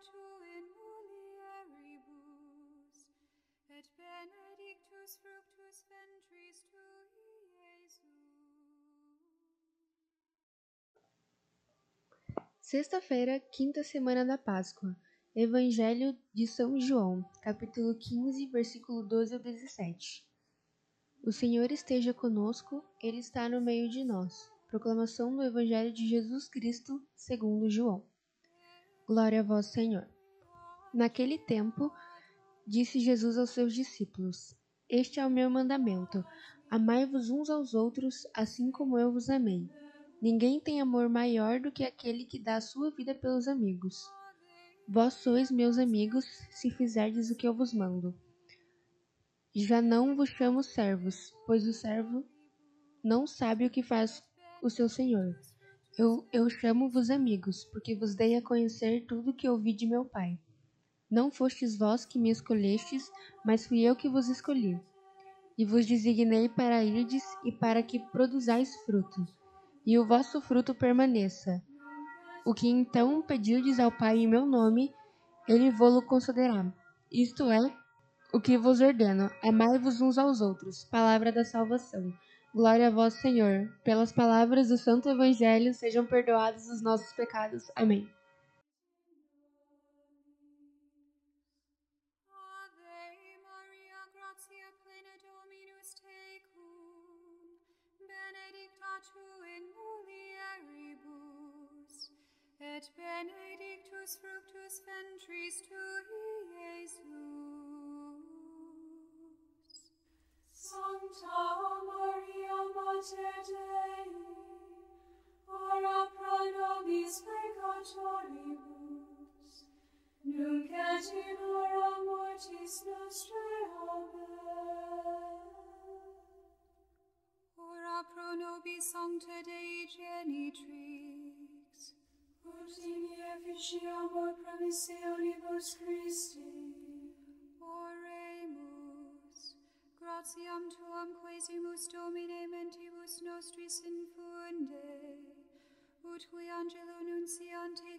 in mulieribus, et benedictus fructus ventris tui, Iesus. Sexta-feira, quinta semana da Páscoa. Evangelho de São João, capítulo 15, versículo 12 ao 17. O Senhor esteja conosco, Ele está no meio de nós. Proclamação do Evangelho de Jesus Cristo, segundo João. Glória a vós, Senhor. Naquele tempo, disse Jesus aos seus discípulos: Este é o meu mandamento: amai-vos uns aos outros, assim como eu vos amei. Ninguém tem amor maior do que aquele que dá a sua vida pelos amigos. Vós sois meus amigos, se fizerdes o que eu vos mando. Já não vos chamo servos, pois o servo não sabe o que faz o seu senhor. Eu, eu chamo-vos amigos, porque vos dei a conhecer tudo que ouvi de meu Pai. Não fostes vós que me escolhestes, mas fui eu que vos escolhi. E vos designei para irdes e para que produzais fruto, e o vosso fruto permaneça. O que então pedirdes ao Pai em meu nome, ele vô-lo concederá. Isto é, o que vos ordeno, amai-vos uns aos outros. Palavra da salvação. Glória a vós, Senhor. Pelas palavras do Santo Evangelho sejam perdoados os nossos pecados. Amém. Tu et benedictus fructus ventris tui, in mortis nostrae. Amen. Ora pro nobis Sancta Dei Genitrix, ut in efficiamur promissionibus Christi. Oremus, gratiam tuam quesimus Domine mentibus nostris infunde, ut qui angelo nunciante